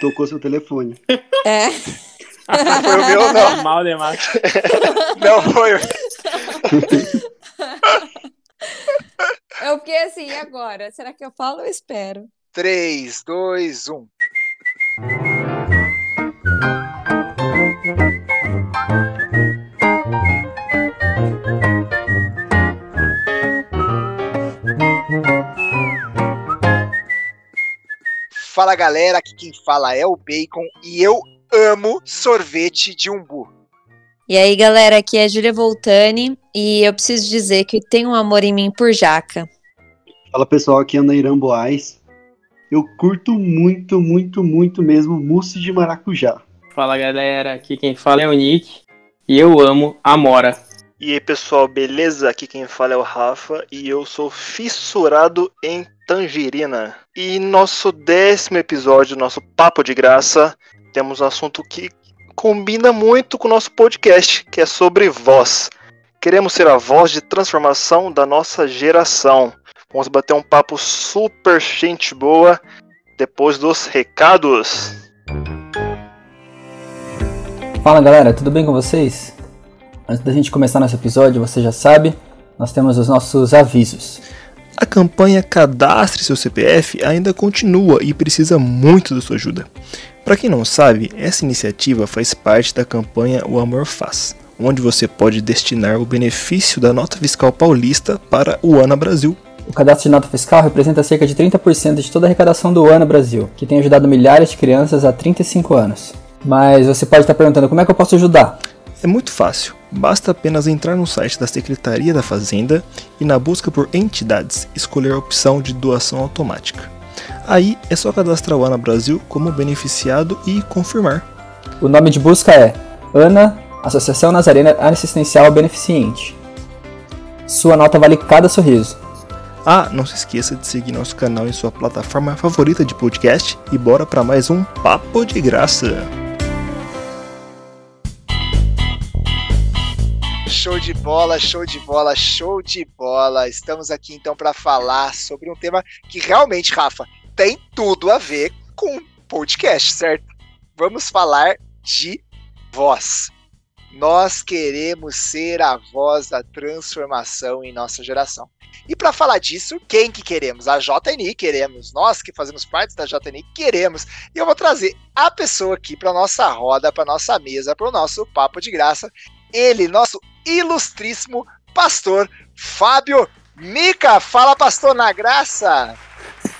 Tocou seu telefone. É. Foi o meu, não. Mal demais. Não foi o Eu fiquei assim, e agora? Será que eu falo ou espero? 3, 2, 1. Fala galera, aqui quem fala é o Bacon e eu amo sorvete de umbu. E aí, galera, aqui é a Júlia Voltani e eu preciso dizer que tem um amor em mim por jaca. Fala pessoal, aqui é Nairan Boaz. Eu curto muito, muito, muito mesmo mousse de maracujá. Fala galera, aqui quem fala é o Nick e eu amo Amora. E aí pessoal, beleza? Aqui quem fala é o Rafa e eu sou fissurado em tangerina. E nosso décimo episódio, nosso Papo de Graça, temos um assunto que combina muito com o nosso podcast, que é sobre voz. Queremos ser a voz de transformação da nossa geração. Vamos bater um papo super gente boa depois dos recados. Fala galera, tudo bem com vocês? Antes da gente começar nosso episódio, você já sabe, nós temos os nossos avisos. A campanha Cadastre seu CPF ainda continua e precisa muito da sua ajuda. Para quem não sabe, essa iniciativa faz parte da campanha O Amor Faz, onde você pode destinar o benefício da nota fiscal paulista para o ANA Brasil. O cadastro de nota fiscal representa cerca de 30% de toda a arrecadação do ANA Brasil, que tem ajudado milhares de crianças há 35 anos. Mas você pode estar perguntando como é que eu posso ajudar? É muito fácil. Basta apenas entrar no site da Secretaria da Fazenda e, na busca por entidades, escolher a opção de doação automática. Aí é só cadastrar o ANA Brasil como beneficiado e confirmar. O nome de busca é ANA, Associação Nazarena Assistencial Beneficiente. Sua nota vale cada sorriso. Ah, não se esqueça de seguir nosso canal em sua plataforma favorita de podcast e bora para mais um Papo de Graça. Show de bola, show de bola, show de bola. Estamos aqui então para falar sobre um tema que realmente, Rafa, tem tudo a ver com podcast, certo? Vamos falar de voz. Nós queremos ser a voz da transformação em nossa geração. E para falar disso, quem que queremos? A JNI queremos. Nós que fazemos parte da JNI queremos. E eu vou trazer a pessoa aqui para nossa roda, para nossa mesa, para o nosso papo de graça. Ele, nosso ilustríssimo pastor Fábio Mica. Fala, pastor, na graça.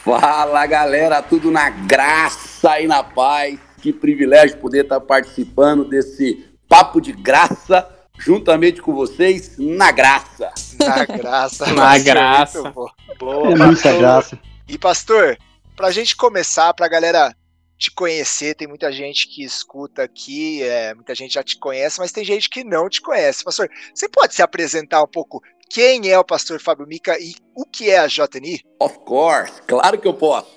Fala, galera, tudo na graça e na paz. Que privilégio poder estar participando desse papo de graça juntamente com vocês na graça. Na graça. Na pastor, graça. Boa, É muita pastor. graça. E pastor, pra gente começar, pra galera te conhecer, tem muita gente que escuta aqui, é, muita gente já te conhece, mas tem gente que não te conhece. Pastor, você pode se apresentar um pouco quem é o pastor Fábio Mica e o que é a JNI? Of course, claro que eu posso.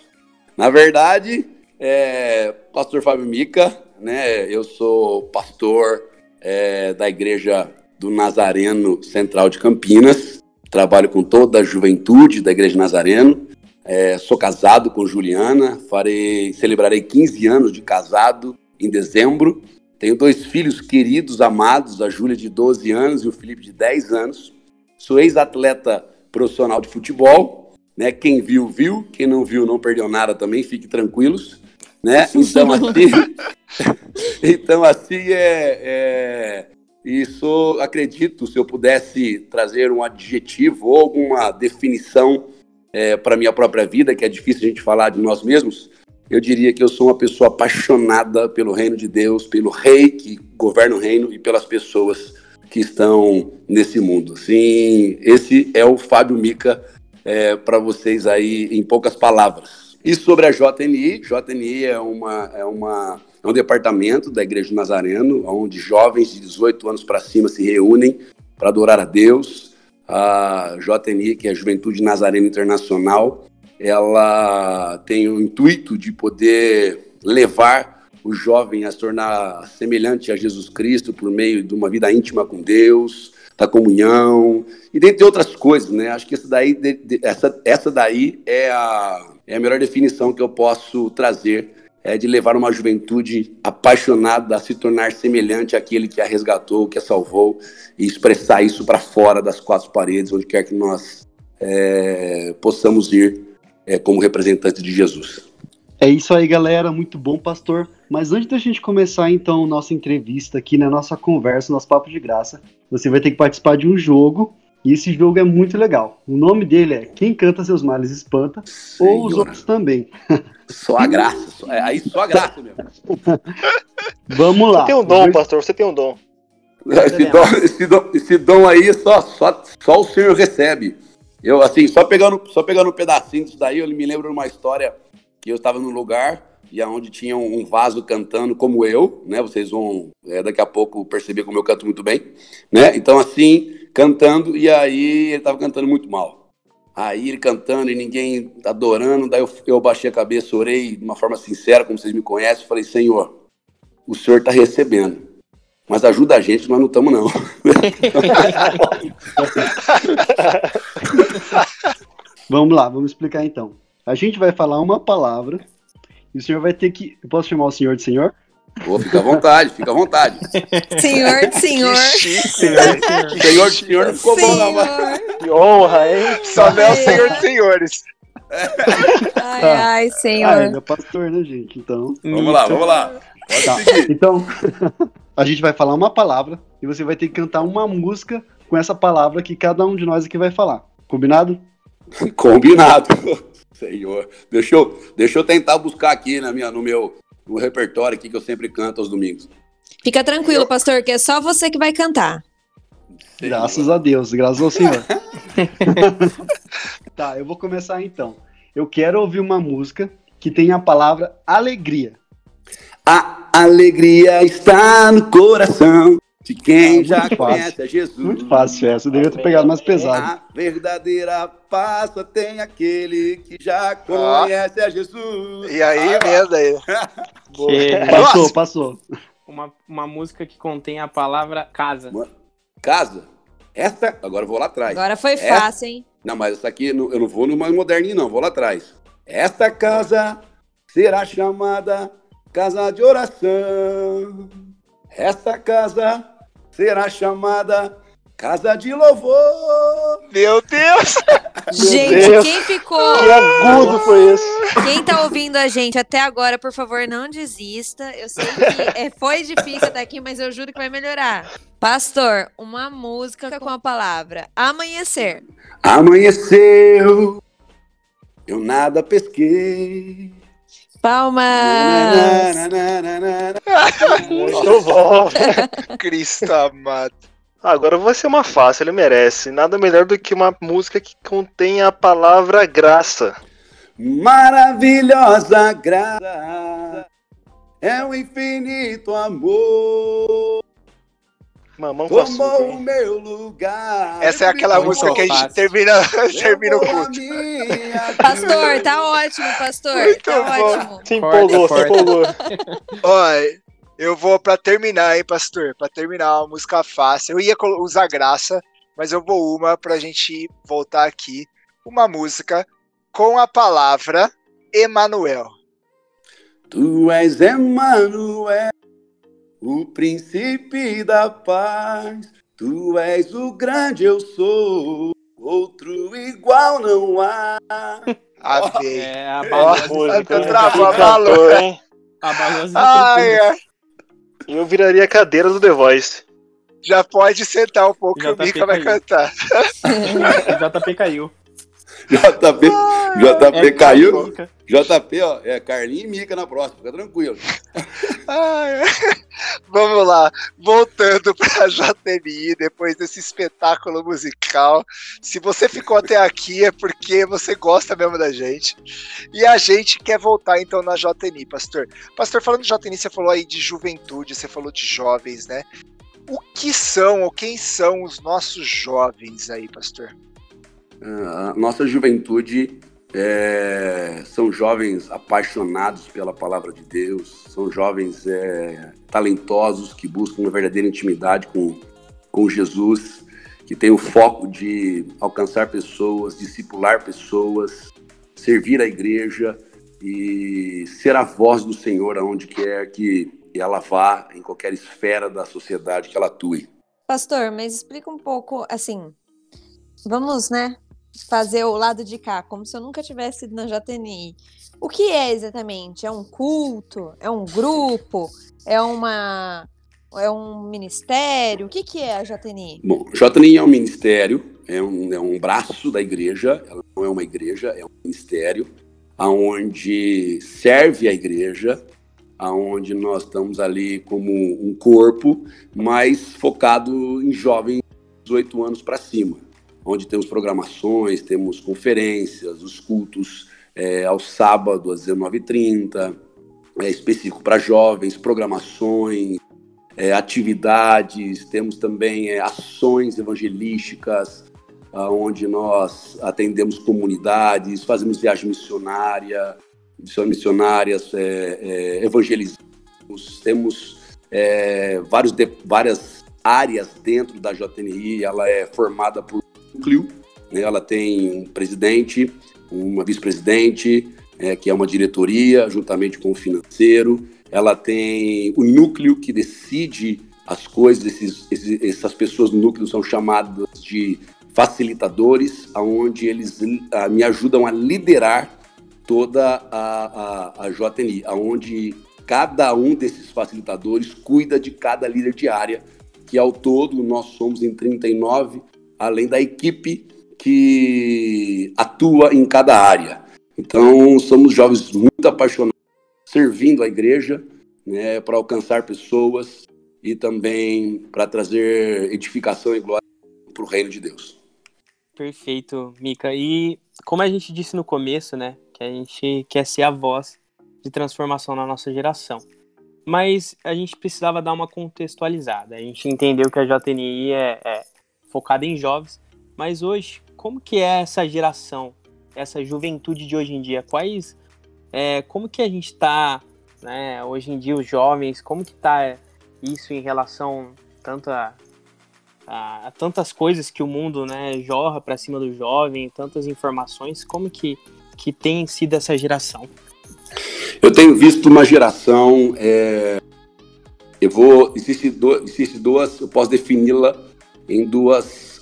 Na verdade, é, pastor Fábio Mica, né? Eu sou pastor é, da igreja do Nazareno Central de Campinas. Trabalho com toda a juventude da igreja Nazareno. É, sou casado com Juliana, farei, celebrarei 15 anos de casado em dezembro. Tenho dois filhos queridos, amados, a Júlia de 12 anos e o Felipe de 10 anos. Sou ex-atleta profissional de futebol, né? Quem viu, viu. Quem não viu, não perdeu nada também, fique tranquilos, né? Então, assim, então, assim é, é... E sou, acredito, se eu pudesse trazer um adjetivo ou alguma definição é, para minha própria vida, que é difícil a gente falar de nós mesmos, eu diria que eu sou uma pessoa apaixonada pelo reino de Deus, pelo rei que governa o reino e pelas pessoas que estão nesse mundo. Sim, esse é o Fábio Mica é, para vocês aí em poucas palavras. E sobre a JNI, JNI é, uma, é, uma, é um departamento da Igreja do Nazareno, onde jovens de 18 anos para cima se reúnem para adorar a Deus. A JNI, que é a Juventude Nazareno Internacional, ela tem o intuito de poder levar o jovem a se tornar semelhante a Jesus Cristo por meio de uma vida íntima com Deus, da comunhão e dentre outras coisas, né? Acho que essa daí, essa, essa daí é, a, é a melhor definição que eu posso trazer é de levar uma juventude apaixonada a se tornar semelhante àquele que a resgatou, que a salvou, e expressar isso para fora das quatro paredes, onde quer que nós é, possamos ir é, como representantes de Jesus. É isso aí, galera. Muito bom, pastor. Mas antes da gente começar, então, nossa entrevista aqui, na né, nossa conversa, nosso papo de graça, você vai ter que participar de um jogo. E esse jogo é muito legal. O nome dele é Quem Canta Seus Males Espanta, Senhora. ou os outros também. Só a graça. Só, é, aí só a graça mesmo. Vamos lá. Você tem um dom, pastor. Você tem um dom. Esse dom, esse dom, esse dom aí só, só, só o senhor recebe. Eu, assim, só pegando, só pegando um pedacinho disso daí, eu me lembro de uma história que eu estava num lugar e aonde tinha um vaso cantando como eu, né? Vocês vão é, daqui a pouco perceber como eu canto muito bem, né? Então assim, cantando e aí ele estava cantando muito mal. Aí ele cantando e ninguém adorando, daí eu, eu baixei a cabeça, orei de uma forma sincera, como vocês me conhecem, falei: Senhor, o Senhor está recebendo, mas ajuda a gente, nós não estamos não. vamos lá, vamos explicar então. A gente vai falar uma palavra e o senhor vai ter que. Eu posso chamar o senhor de senhor? Pô, fica à vontade, fica à vontade. Senhor de senhor. senhor, senhor. senhor de senhor não ficou bom, não, mas. Que honra, hein? Só não é o senhor de senhores. Ai, ai, senhor. Ah, ele é pastor, né, gente? Então. Vamos lá, vamos lá. Tá. Então, a gente vai falar uma palavra e você vai ter que cantar uma música com essa palavra que cada um de nós aqui vai falar. Combinado? Combinado. Senhor. Deixa eu, deixa eu tentar buscar aqui na minha, no meu no repertório aqui que eu sempre canto aos domingos. Fica tranquilo, eu... pastor, que é só você que vai cantar. Senhor. Graças a Deus, graças ao Senhor. tá, eu vou começar então. Eu quero ouvir uma música que tenha a palavra alegria. A alegria está no coração de quem ah, já fácil. conhece a Jesus. Muito fácil essa, eu devia ter pegado mais pesado. A verdadeira paz só tem aquele que já conhece ah. a Jesus. E aí, ah, mesmo aí. passou, passou. Uma, uma música que contém a palavra casa. Casa? Essa, agora eu vou lá atrás. Agora foi essa, fácil, hein? Não, mas essa aqui eu não vou no mais moderninho, não, vou lá atrás. Esta casa será chamada casa de oração. Esta casa será chamada Casa de Louvor. Meu Deus! gente, Meu Deus. quem ficou. Que agudo foi esse? Quem tá ouvindo a gente até agora, por favor, não desista. Eu sei que é, foi difícil até aqui, mas eu juro que vai melhorar. Pastor, uma música com a palavra amanhecer. Amanheceu, eu nada pesquei. Palmas! Muito bom! Cristo amado. Agora vai ser uma fácil, ele merece. Nada melhor do que uma música que contém a palavra graça. Maravilhosa graça é o infinito amor Mamão com açúcar. o meu lugar. Essa é aquela música que a gente termina, termina o culto. Pastor, tá ótimo, pastor. Muito tá bom. ótimo. Se empolgou, se empolgou. Olha, eu vou pra terminar, hein, pastor? Pra terminar uma música fácil. Eu ia usar graça, mas eu vou uma pra gente voltar aqui. Uma música com a palavra Emanuel. Tu és Emanuel o príncipe da paz. Tu és o grande eu sou, outro igual não há. Amém. É, a música. Travou, abalou, hein? Abalou as Ai, é. Eu viraria a cadeira do The Voice. Já pode sentar um pouco que o Mika vai cantar. JP caiu. JP, JP é caiu. JP, ó, é Carlinhos e Mica na próxima, fica tranquilo. Ai, vamos lá, voltando para JMI, depois desse espetáculo musical. Se você ficou até aqui é porque você gosta mesmo da gente. E a gente quer voltar então na JNI, pastor. Pastor, falando de JNI, você falou aí de juventude, você falou de jovens, né? O que são ou quem são os nossos jovens aí, pastor? A nossa juventude é, são jovens apaixonados pela palavra de Deus, são jovens é, talentosos que buscam uma verdadeira intimidade com, com Jesus, que tem o foco de alcançar pessoas, discipular pessoas, servir a igreja, e ser a voz do Senhor aonde quer que ela vá, em qualquer esfera da sociedade que ela atue. Pastor, mas explica um pouco, assim, vamos, né, fazer o lado de cá, como se eu nunca tivesse ido na JNI. O que é exatamente? É um culto? É um grupo? É uma é um ministério? O que, que é a JNI? Bom, JNI é um ministério, é um, é um braço da igreja, ela não é uma igreja, é um ministério, aonde serve a igreja, aonde nós estamos ali como um corpo, mas focado em jovens de 18 anos para cima, onde temos programações, temos conferências, os cultos é, ao sábado às 19h30, é, específico para jovens, programações, é, atividades, temos também é, ações evangelísticas, onde nós atendemos comunidades, fazemos viagem missionária, missionárias, é, é, evangelizamos, temos é, vários de, várias áreas dentro da JNI, ela é formada por núcleo, né, ela tem um presidente, uma vice-presidente, é, que é uma diretoria, juntamente com o financeiro, ela tem o núcleo que decide as coisas, esses, esses, essas pessoas do núcleo são chamadas de facilitadores, onde eles uh, me ajudam a liderar toda a, a, a JNI, onde cada um desses facilitadores cuida de cada líder de área, que ao todo nós somos em 39, além da equipe que atua em cada área. Então, somos jovens muito apaixonados, servindo a igreja, né, para alcançar pessoas e também para trazer edificação e glória para o reino de Deus. Perfeito, Mica. E como a gente disse no começo, né, que a gente quer ser a voz de transformação na nossa geração. Mas a gente precisava dar uma contextualizada. A gente entendeu que a JNI é, é focada em jovens, mas hoje, como que é essa geração, essa juventude de hoje em dia? Quais, é, como que a gente está, né, hoje em dia, os jovens, como que está isso em relação tanto a, a, a tantas coisas que o mundo, né, jorra para cima do jovem, tantas informações, como que que tem sido essa geração? Eu tenho visto uma geração. É, eu vou. Existe, do, existe duas. Eu posso defini-la em duas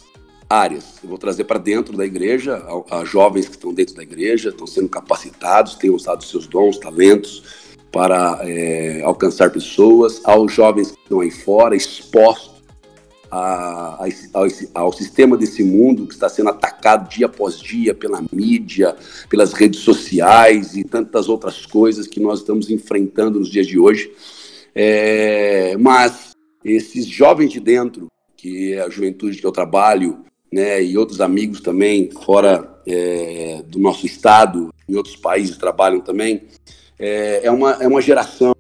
áreas. Eu vou trazer para dentro da igreja, a, a, jovens que estão dentro da igreja, estão sendo capacitados, têm usado seus dons, talentos para é, alcançar pessoas, aos jovens que estão aí fora, expostos a, a, ao, ao, sistema desse mundo que está sendo atacado dia após dia pela mídia, pelas redes sociais e tantas outras coisas que nós estamos enfrentando nos dias de hoje. É, mas esses jovens de dentro, que é a juventude que eu trabalho, né, e outros amigos também fora é, do nosso estado, em outros países trabalham também, é, é uma, é uma geração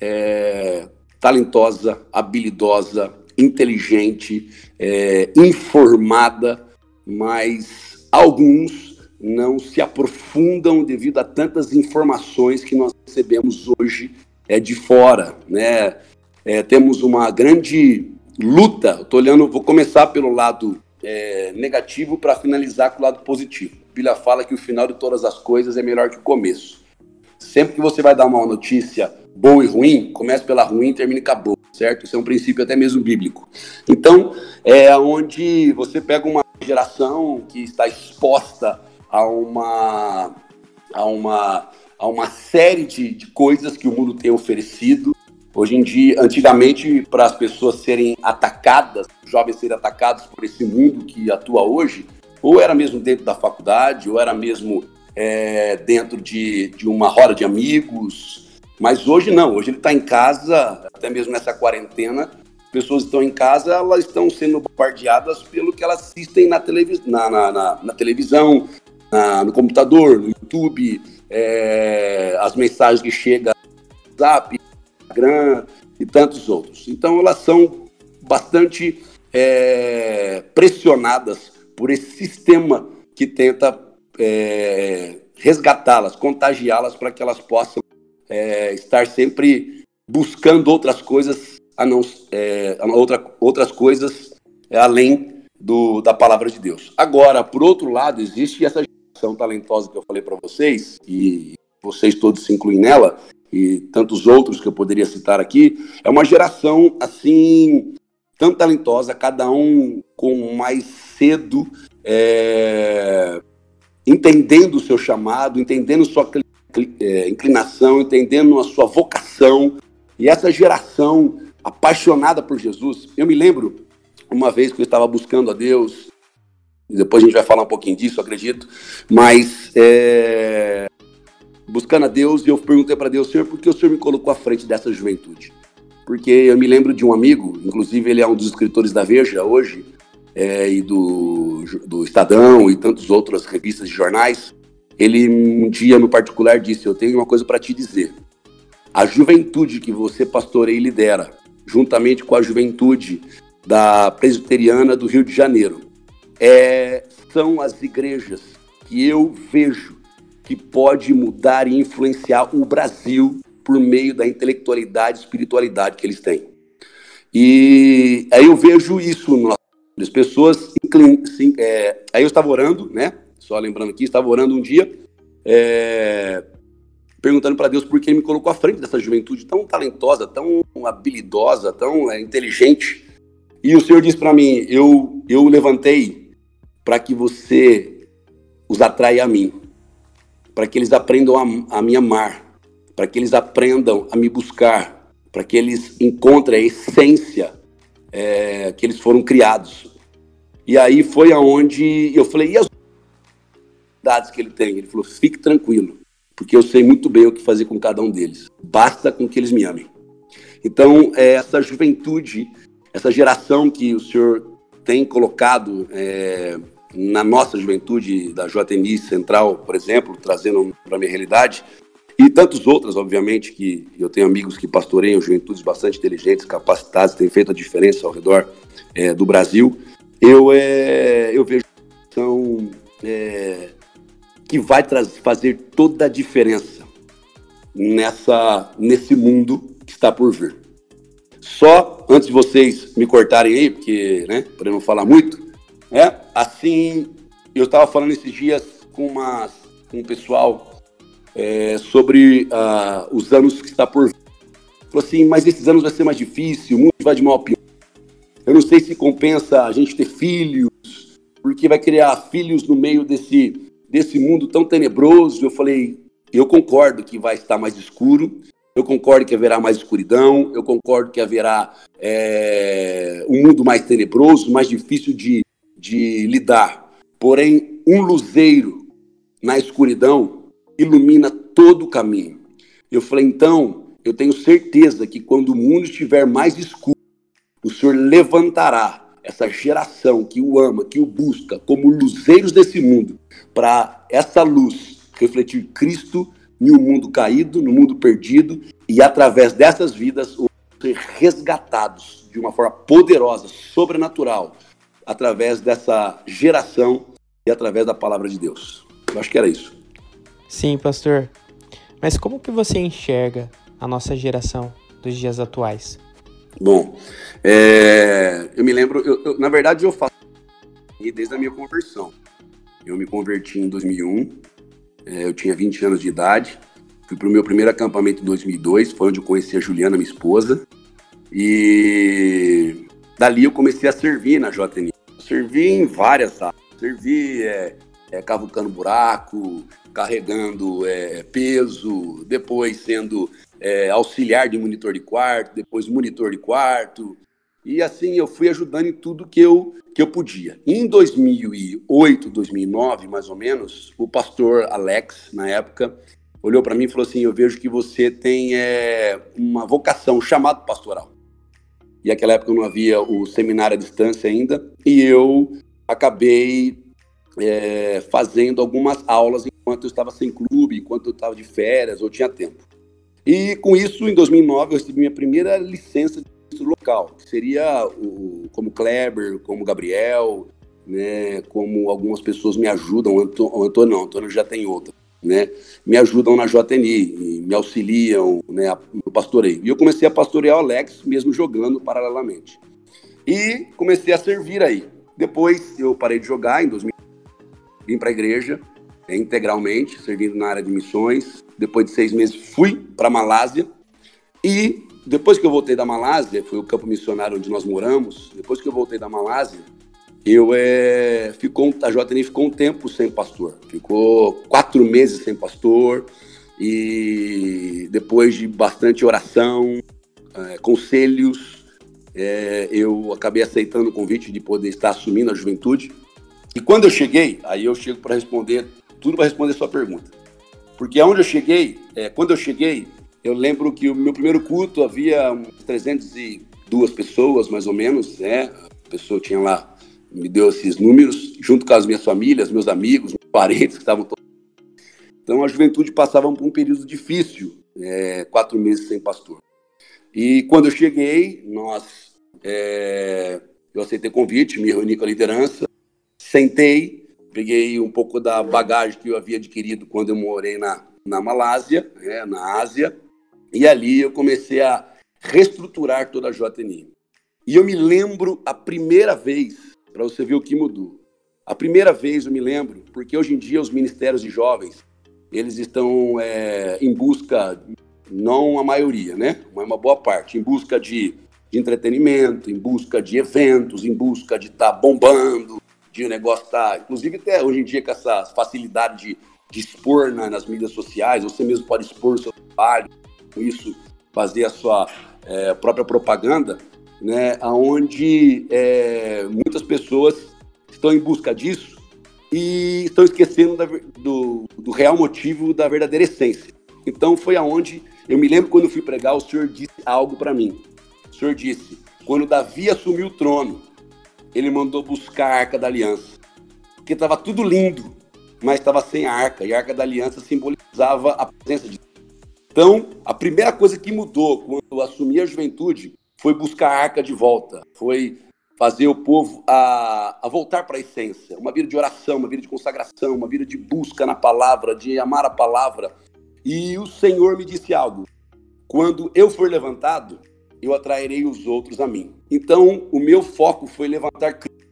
é, talentosa, habilidosa, inteligente, é, informada, mas alguns não se aprofundam devido a tantas informações que nós recebemos hoje é, de fora. Né? É, temos uma grande luta. Estou olhando, vou começar pelo lado é, negativo para finalizar com o lado positivo. A Bíblia fala que o final de todas as coisas é melhor que o começo. Sempre que você vai dar uma notícia boa e ruim, comece pela ruim e termine com a boa, certo? Isso é um princípio até mesmo bíblico. Então, é onde você pega uma geração que está exposta a uma, a uma, a uma série de, de coisas que o mundo tem oferecido. Hoje em dia, antigamente, para as pessoas serem atacadas, jovens serem atacados por esse mundo que atua hoje, ou era mesmo dentro da faculdade, ou era mesmo é, dentro de, de uma roda de amigos, mas hoje não, hoje ele está em casa, até mesmo nessa quarentena, pessoas estão em casa, elas estão sendo bombardeadas pelo que elas assistem na, televis na, na, na, na televisão, no computador, no YouTube, é, as mensagens que chegam no WhatsApp, Instagram e tantos outros. Então elas são bastante é, pressionadas por esse sistema que tenta é, resgatá-las, contagiá-las para que elas possam é, estar sempre buscando outras coisas, a não, é, outra, outras coisas além do, da palavra de Deus. Agora, por outro lado, existe essa geração talentosa que eu falei para vocês, e vocês todos se incluem nela, e tantos outros que eu poderia citar aqui, é uma geração assim tão talentosa, cada um com mais cedo é, entendendo o seu chamado, entendendo sua é, inclinação, entendendo a sua vocação. E essa geração apaixonada por Jesus, eu me lembro uma vez que eu estava buscando a Deus, depois a gente vai falar um pouquinho disso, acredito, mas é, buscando a Deus, e eu perguntei para Deus, Senhor, por que o Senhor me colocou à frente dessa juventude? Porque eu me lembro de um amigo, inclusive ele é um dos escritores da Veja hoje, é, e do, do Estadão e tantas outras revistas e jornais, ele um dia no particular disse: Eu tenho uma coisa para te dizer. A juventude que você pastoreia e lidera, juntamente com a juventude da presbiteriana do Rio de Janeiro, é, são as igrejas que eu vejo que pode mudar e influenciar o Brasil por meio da intelectualidade e espiritualidade que eles têm. E aí eu vejo isso as pessoas sim, é, aí eu estava orando, né? Só lembrando aqui, estava orando um dia, é, perguntando para Deus por que ele me colocou à frente dessa juventude tão talentosa, tão habilidosa, tão é, inteligente. E o Senhor disse para mim: eu, eu levantei para que você os atraia a mim, para que eles aprendam a, a me amar, para que eles aprendam a me buscar, para que eles encontrem a essência é, que eles foram criados. E aí foi aonde eu falei, e as dados que ele tem? Ele falou, fique tranquilo, porque eu sei muito bem o que fazer com cada um deles. Basta com que eles me amem. Então, é, essa juventude, essa geração que o senhor tem colocado é, na nossa juventude da JNI Central, por exemplo, trazendo para a minha realidade, e tantas outras, obviamente, que eu tenho amigos que pastoreiam juventudes bastante inteligentes, capacitadas, têm feito a diferença ao redor é, do Brasil. Eu, é, eu vejo são, é, que vai fazer toda a diferença nessa, nesse mundo que está por vir. Só antes de vocês me cortarem aí, porque, né, para não falar muito, é assim, eu estava falando esses dias com, com um pessoal é, sobre uh, os anos que está por vir. Falou assim, mas esses anos vai ser mais difícil, o mundo vai de mal a pior. Eu não sei se compensa a gente ter filhos, porque vai criar filhos no meio desse, desse mundo tão tenebroso. Eu falei, eu concordo que vai estar mais escuro, eu concordo que haverá mais escuridão, eu concordo que haverá é, um mundo mais tenebroso, mais difícil de, de lidar. Porém, um luzeiro na escuridão ilumina todo o caminho. Eu falei, então, eu tenho certeza que quando o mundo estiver mais escuro, o Senhor levantará essa geração que o ama, que o busca, como luzeiros desse mundo, para essa luz refletir Cristo um mundo caído, no mundo perdido, e através dessas vidas ser resgatados de uma forma poderosa, sobrenatural, através dessa geração e através da palavra de Deus. Eu acho que era isso. Sim, pastor. Mas como que você enxerga a nossa geração dos dias atuais? Bom, é, eu me lembro, eu, eu, na verdade eu faço desde a minha conversão. Eu me converti em 2001, é, eu tinha 20 anos de idade, fui para o meu primeiro acampamento em 2002, foi onde eu conheci a Juliana, minha esposa, e dali eu comecei a servir na JNI. Servi em várias áreas, servi é, é, cavucando buraco, carregando é, peso, depois sendo é, auxiliar de monitor de quarto, depois monitor de quarto. E assim eu fui ajudando em tudo que eu, que eu podia. Em 2008, 2009, mais ou menos, o pastor Alex, na época, olhou para mim e falou assim: Eu vejo que você tem é, uma vocação, um chamado pastoral. E naquela época não havia o seminário à distância ainda, e eu acabei é, fazendo algumas aulas enquanto eu estava sem clube, enquanto eu estava de férias ou tinha tempo. E com isso, em 2009, eu recebi minha primeira licença de local, que seria o, como Kleber, como Gabriel, né, como algumas pessoas me ajudam, o Antônio não, o Antônio já tem outra, né, me ajudam na JNI, me auxiliam né, no pastoreio. E eu comecei a pastorear o Alex, mesmo jogando paralelamente. E comecei a servir aí. Depois eu parei de jogar em 2000, vim para a igreja, é, integralmente, servindo na área de missões. Depois de seis meses, fui para Malásia. E depois que eu voltei da Malásia, foi o campo missionário onde nós moramos. Depois que eu voltei da Malásia, eu é, ficou, a JNI ficou um tempo sem pastor. Ficou quatro meses sem pastor. E depois de bastante oração, é, conselhos, é, eu acabei aceitando o convite de poder estar assumindo a juventude. E quando eu cheguei, aí eu chego para responder, tudo para responder a sua pergunta. Porque aonde eu cheguei, é, quando eu cheguei, eu lembro que o meu primeiro culto havia 302 pessoas, mais ou menos, né? A pessoa tinha lá, me deu esses números, junto com as minhas famílias, meus amigos, meus parentes que estavam todos então a juventude passava por um período difícil, é, quatro meses sem pastor. E quando eu cheguei, nós, é, eu aceitei convite, me reuni com a liderança, sentei, peguei um pouco da bagagem que eu havia adquirido quando eu morei na, na Malásia, né, na Ásia, e ali eu comecei a reestruturar toda a JNI. E eu me lembro a primeira vez, para você ver o que mudou. A primeira vez eu me lembro, porque hoje em dia os ministérios de jovens, eles estão é, em busca, não a maioria, né? Mas uma boa parte, em busca de, de entretenimento, em busca de eventos, em busca de estar tá bombando, de o negócio estar. Tá, inclusive, até hoje em dia, com essa facilidade de, de expor na, nas mídias sociais, você mesmo pode expor o seu trabalho, com isso, fazer a sua é, própria propaganda, né? Onde é, muitas pessoas estão em busca disso e estão esquecendo da, do, do real motivo da verdadeira essência. Então foi aonde eu me lembro quando fui pregar, o Senhor disse algo para mim. O Senhor disse: quando Davi assumiu o trono, ele mandou buscar a Arca da Aliança, porque estava tudo lindo, mas estava sem Arca e a Arca da Aliança simbolizava a presença de Deus. Então, a primeira coisa que mudou quando eu assumi a juventude foi buscar a Arca de volta, foi fazer o povo a, a voltar para a essência, uma vida de oração, uma vida de consagração, uma vida de busca na palavra, de amar a palavra. E o Senhor me disse algo: quando eu for levantado, eu atrairei os outros a mim. Então, o meu foco foi levantar Cristo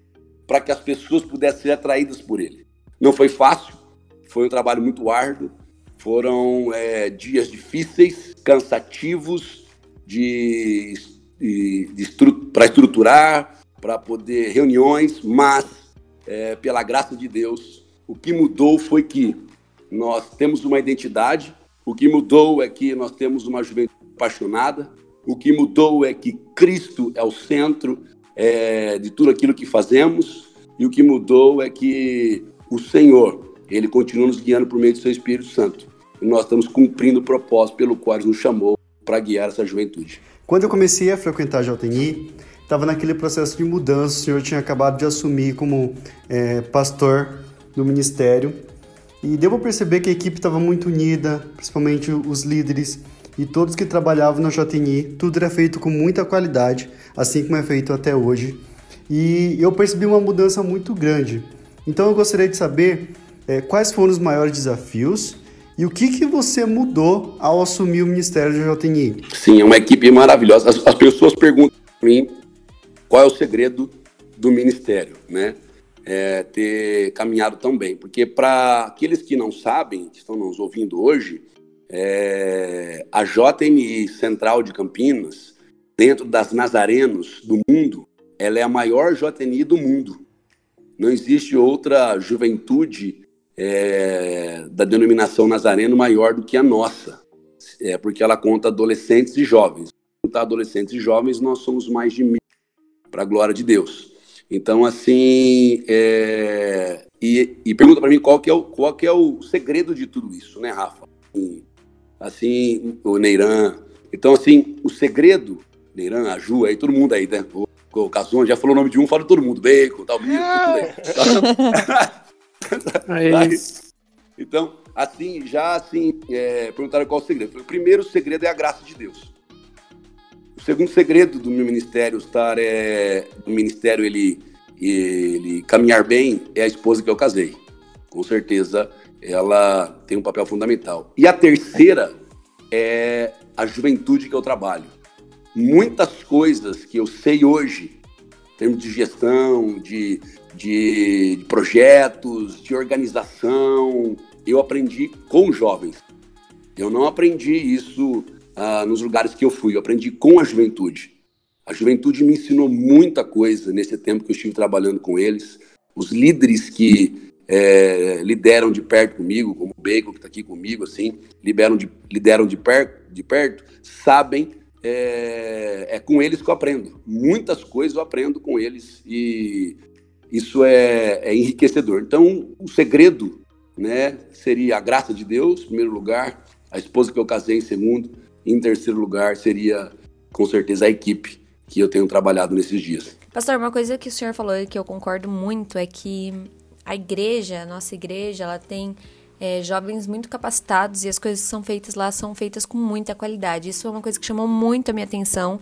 para que as pessoas pudessem ser atraídas por Ele. Não foi fácil, foi um trabalho muito árduo, foram é, dias difíceis, cansativos, de, estru para estruturar, para poder reuniões, mas é, pela graça de Deus, o que mudou foi que nós temos uma identidade, o que mudou é que nós temos uma juventude apaixonada, o que mudou é que Cristo é o centro é, de tudo aquilo que fazemos, e o que mudou é que o Senhor, ele continua nos guiando por meio do seu Espírito Santo. E nós estamos cumprindo o propósito pelo qual ele nos chamou para guiar essa juventude. Quando eu comecei a frequentar a JNI, estava naquele processo de mudança. O senhor tinha acabado de assumir como é, pastor do ministério. E deu para perceber que a equipe estava muito unida, principalmente os líderes e todos que trabalhavam na JNI. Tudo era feito com muita qualidade, assim como é feito até hoje. E eu percebi uma mudança muito grande. Então eu gostaria de saber é, quais foram os maiores desafios e o que, que você mudou ao assumir o ministério da JNI? Sim, é uma equipe maravilhosa. As, as pessoas perguntam para mim qual é o segredo do ministério, né? É, ter caminhado tão bem. Porque para aqueles que não sabem, que estão nos ouvindo hoje, é, a JMI Central de Campinas, dentro das Nazarenos do mundo, ela é a maior JNI do mundo. Não existe outra juventude é, da denominação Nazareno maior do que a nossa, é, porque ela conta adolescentes e jovens. Contar adolescentes e jovens, nós somos mais de mil para a glória de Deus. Então, assim, é... e, e, pergunta para mim qual que, é o, qual que é o segredo de tudo isso, né, Rafa? Assim, assim, o Neiran. Então, assim, o segredo, Neiran, a Ju, aí todo mundo aí, né? O, o Casson já falou o nome de um, fala todo mundo, Bacon, tal, menino, tudo aí. aí. Então, assim, já assim, é, perguntaram qual o segredo. O primeiro segredo é a graça de Deus. O segundo segredo do meu ministério estar é do ministério ele ele caminhar bem é a esposa que eu casei. Com certeza ela tem um papel fundamental. E a terceira é a juventude que eu trabalho. Muitas coisas que eu sei hoje, em termos de gestão, de, de, de projetos, de organização, eu aprendi com jovens. Eu não aprendi isso ah, nos lugares que eu fui, eu aprendi com a juventude. A juventude me ensinou muita coisa nesse tempo que eu estive trabalhando com eles. Os líderes que é, lideram de perto comigo, como o Bacon, que está aqui comigo, assim, lideram de, lideram de, per, de perto, sabem, é, é com eles que eu aprendo. Muitas coisas eu aprendo com eles e isso é, é enriquecedor. Então, o segredo né, seria a graça de Deus, em primeiro lugar, a esposa que eu casei em segundo, e em terceiro lugar seria, com certeza, a equipe que eu tenho trabalhado nesses dias. Pastor, uma coisa que o senhor falou e que eu concordo muito é que a igreja, a nossa igreja, ela tem é, jovens muito capacitados e as coisas que são feitas lá são feitas com muita qualidade. Isso é uma coisa que chamou muito a minha atenção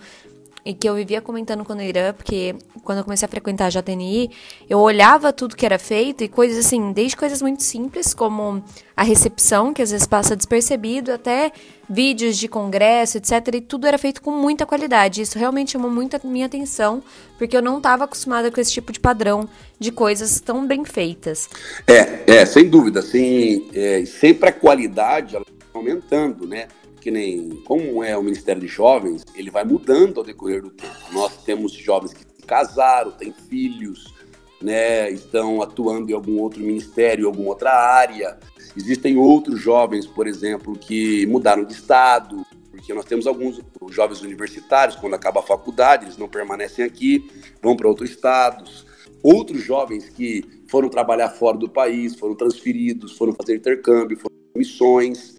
e que eu vivia comentando com o Irã, porque quando eu comecei a frequentar a JTNI, eu olhava tudo que era feito e coisas assim, desde coisas muito simples, como a recepção, que às vezes passa despercebido, até vídeos de congresso, etc. E tudo era feito com muita qualidade. Isso realmente chamou muito a minha atenção, porque eu não estava acostumada com esse tipo de padrão de coisas tão bem feitas. É, é sem dúvida. Assim, é, sempre a qualidade tá aumentando, né? Que nem como é o Ministério de Jovens, ele vai mudando ao decorrer do tempo. Nós temos jovens que casaram, têm filhos, né, estão atuando em algum outro ministério, em alguma outra área. Existem outros jovens, por exemplo, que mudaram de estado, porque nós temos alguns jovens universitários, quando acaba a faculdade, eles não permanecem aqui, vão para outros estados. Outros jovens que foram trabalhar fora do país, foram transferidos, foram fazer intercâmbio, foram missões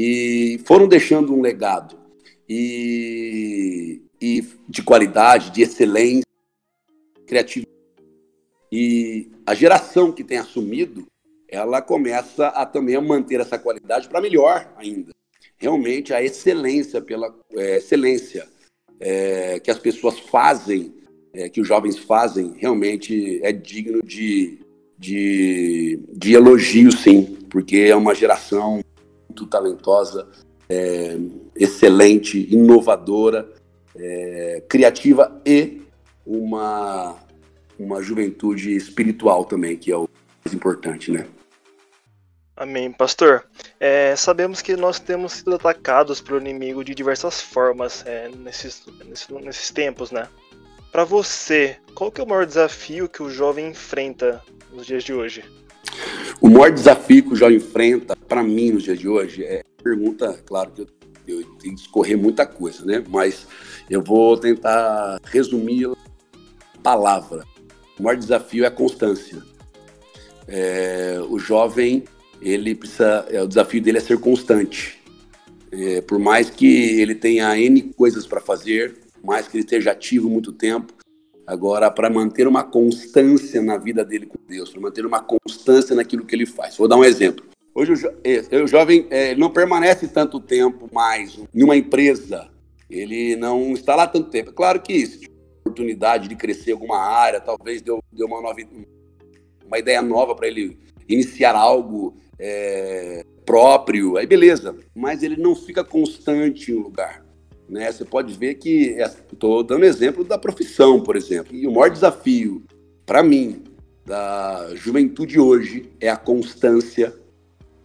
e foram deixando um legado e, e de qualidade, de excelência, criatividade. E a geração que tem assumido, ela começa a também a manter essa qualidade para melhor ainda. Realmente a excelência pela é, excelência é, que as pessoas fazem, é, que os jovens fazem, realmente é digno de, de, de elogio, sim, porque é uma geração muito talentosa, é, excelente, inovadora, é, criativa e uma, uma juventude espiritual também, que é o mais importante, né? Amém. Pastor, é, sabemos que nós temos sido atacados pelo inimigo de diversas formas é, nesses, nesses, nesses tempos, né? Para você, qual que é o maior desafio que o jovem enfrenta nos dias de hoje? O maior desafio que o jovem enfrenta, para mim, nos dias de hoje, é pergunta, claro que eu, eu tenho que escorrer muita coisa, né? Mas eu vou tentar resumir a palavra. O maior desafio é a constância. É, o jovem, ele precisa, é, o desafio dele é ser constante. É, por mais que ele tenha N coisas para fazer, mais que ele esteja ativo muito tempo, Agora, para manter uma constância na vida dele com Deus, para manter uma constância naquilo que ele faz. Vou dar um exemplo. Hoje o, jo é, o jovem é, não permanece tanto tempo mais em uma empresa, ele não está lá tanto tempo. É claro que tiver oportunidade de crescer alguma área, talvez deu, deu uma, nova, uma ideia nova para ele iniciar algo é, próprio, aí beleza. Mas ele não fica constante em um lugar. Né? Você pode ver que estou dando exemplo da profissão, por exemplo. E o maior desafio para mim da juventude hoje é a constância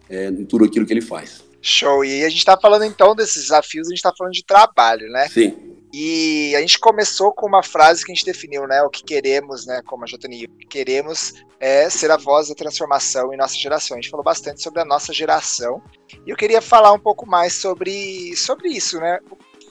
é, em tudo aquilo que ele faz. Show. E a gente está falando então desses desafios, a gente está falando de trabalho, né? Sim. E a gente começou com uma frase que a gente definiu, né? O que queremos, né? Como a JNI, o que queremos é ser a voz da transformação em nossa geração. A gente falou bastante sobre a nossa geração. E eu queria falar um pouco mais sobre, sobre isso, né?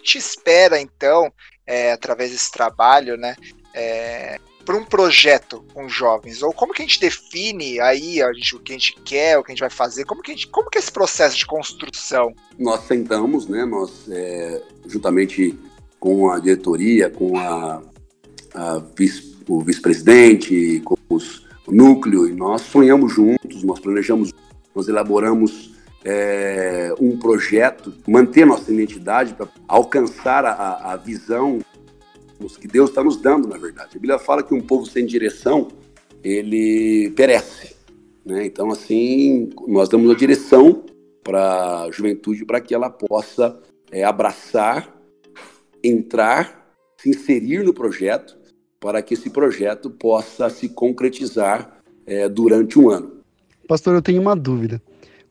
Te espera, então, é, através desse trabalho, né? É, para um projeto com jovens? Ou como que a gente define aí a gente, o que a gente quer, o que a gente vai fazer? Como que, gente, como que é esse processo de construção? Nós sentamos, né? Nós, é, juntamente com a diretoria, com a, a vice, o vice-presidente, com os, o núcleo, e nós sonhamos juntos, nós planejamos, nós elaboramos é, um projeto, manter nossa identidade para alcançar a, a visão que Deus está nos dando, na verdade. A Bíblia fala que um povo sem direção, ele perece. Né? Então, assim, nós damos a direção para a juventude para que ela possa é, abraçar, entrar, se inserir no projeto, para que esse projeto possa se concretizar é, durante um ano. Pastor, eu tenho uma dúvida.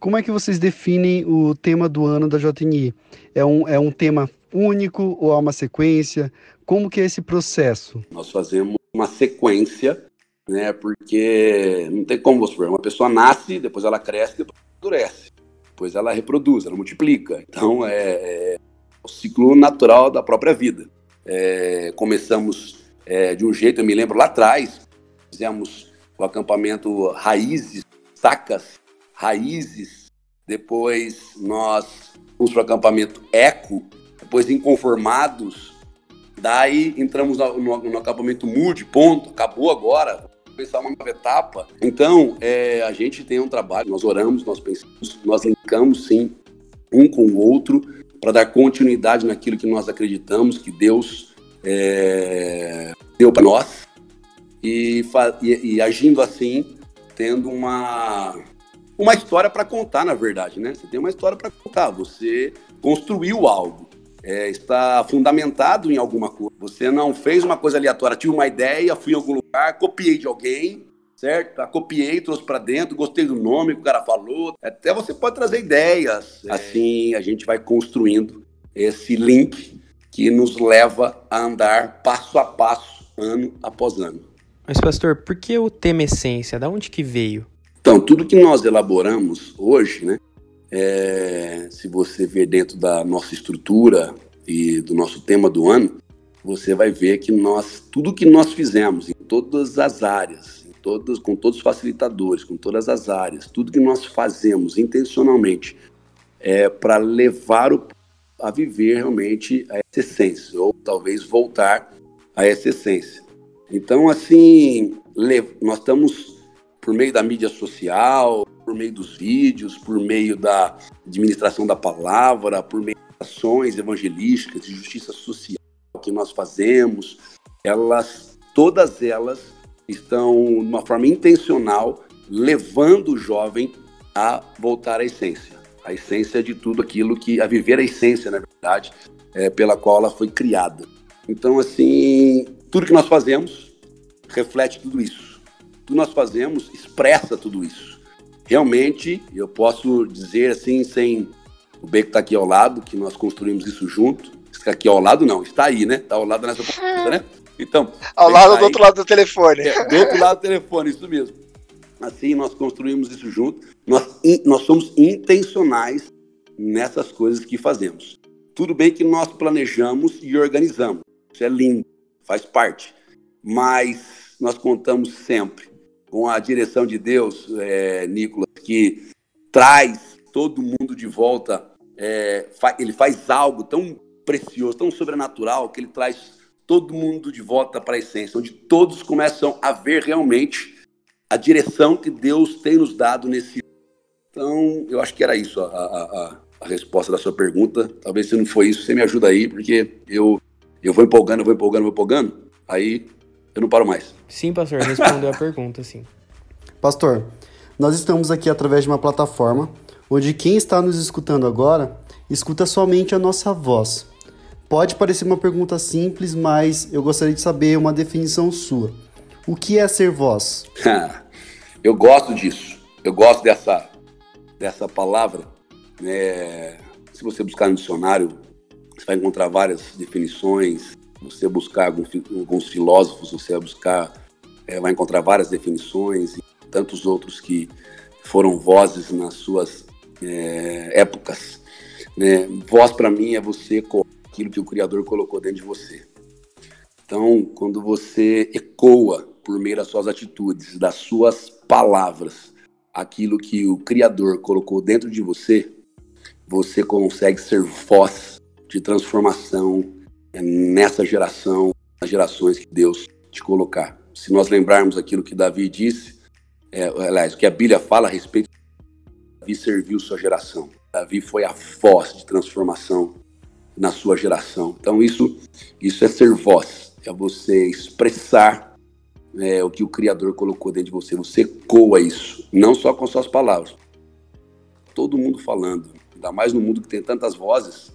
Como é que vocês definem o tema do ano da JNI? É um, é um tema único ou há uma sequência? Como que é esse processo? Nós fazemos uma sequência, né? Porque não tem como você uma pessoa nasce, depois ela cresce, depois endurece, depois ela reproduz, ela multiplica. Então é, é o ciclo natural da própria vida. É, começamos é, de um jeito, eu me lembro lá atrás, fizemos o acampamento Raízes, Sacas, Raízes, depois nós fomos para o acampamento Eco, depois Inconformados, daí entramos no, no, no acampamento Mude, ponto, acabou agora, começar uma nova etapa. Então, é, a gente tem um trabalho, nós oramos, nós pensamos, nós linkamos sim um com o outro para dar continuidade naquilo que nós acreditamos que Deus é, deu para nós e, e, e, agindo assim, tendo uma uma história para contar, na verdade, né? Você tem uma história para contar, você construiu algo, é, está fundamentado em alguma coisa. Você não fez uma coisa aleatória, tive uma ideia, fui em algum lugar, copiei de alguém, certo? A copiei, trouxe para dentro, gostei do nome que o cara falou. Até você pode trazer ideias. É. Assim, a gente vai construindo esse link que nos leva a andar passo a passo, ano após ano. Mas, pastor, por que o tema essência? Da onde que veio? Então, tudo que nós elaboramos hoje, né? É, se você ver dentro da nossa estrutura e do nosso tema do ano, você vai ver que nós, tudo que nós fizemos em todas as áreas, em todas, com todos os facilitadores, com todas as áreas, tudo que nós fazemos intencionalmente é para levar o, a viver realmente a essa essência, ou talvez voltar a essa essência. Então, assim, nós estamos por meio da mídia social, por meio dos vídeos, por meio da administração da palavra, por meio de ações evangelísticas de justiça social que nós fazemos, elas, todas elas estão de uma forma intencional levando o jovem a voltar à essência, a essência de tudo aquilo que a viver a essência, na verdade, é, pela qual ela foi criada. Então, assim, tudo que nós fazemos reflete tudo isso que nós fazemos expressa tudo isso. Realmente, eu posso dizer assim, sem o Beco está aqui ao lado, que nós construímos isso junto. Está aqui ao lado, não, está aí, né? Está ao lado nessa conversa, né? Então. Ao lado do outro lado do telefone. É, do outro lado do telefone, isso mesmo. Assim, nós construímos isso junto. Nós, nós somos intencionais nessas coisas que fazemos. Tudo bem que nós planejamos e organizamos. Isso é lindo, faz parte. Mas nós contamos sempre com a direção de Deus, é, Nicolas, que traz todo mundo de volta. É, ele faz algo tão precioso, tão sobrenatural, que ele traz todo mundo de volta para a essência, onde todos começam a ver realmente a direção que Deus tem nos dado nesse. Então, eu acho que era isso a, a, a resposta da sua pergunta. Talvez se não foi isso, você me ajuda aí, porque eu, eu vou empolgando, eu vou empolgando, vou empolgando. Aí eu não paro mais. Sim, pastor, respondeu a pergunta, sim. Pastor, nós estamos aqui através de uma plataforma onde quem está nos escutando agora escuta somente a nossa voz. Pode parecer uma pergunta simples, mas eu gostaria de saber uma definição sua. O que é ser voz? eu gosto disso. Eu gosto dessa, dessa palavra. É, se você buscar no dicionário, você vai encontrar várias definições você buscar alguns filósofos, você vai buscar, é, vai encontrar várias definições e tantos outros que foram vozes nas suas é, épocas. Né? Voz para mim é você aquilo que o Criador colocou dentro de você. Então, quando você ecoa por meio das suas atitudes, das suas palavras, aquilo que o Criador colocou dentro de você, você consegue ser voz de transformação, é nessa geração, nas gerações que Deus te colocar. Se nós lembrarmos aquilo que Davi disse, é, aliás, o que a Bíblia fala a respeito, Davi serviu sua geração. Davi foi a voz de transformação na sua geração. Então isso, isso é ser voz, é você expressar é, o que o Criador colocou dentro de você. Você coa isso, não só com suas palavras. Todo mundo falando, ainda mais no mundo que tem tantas vozes,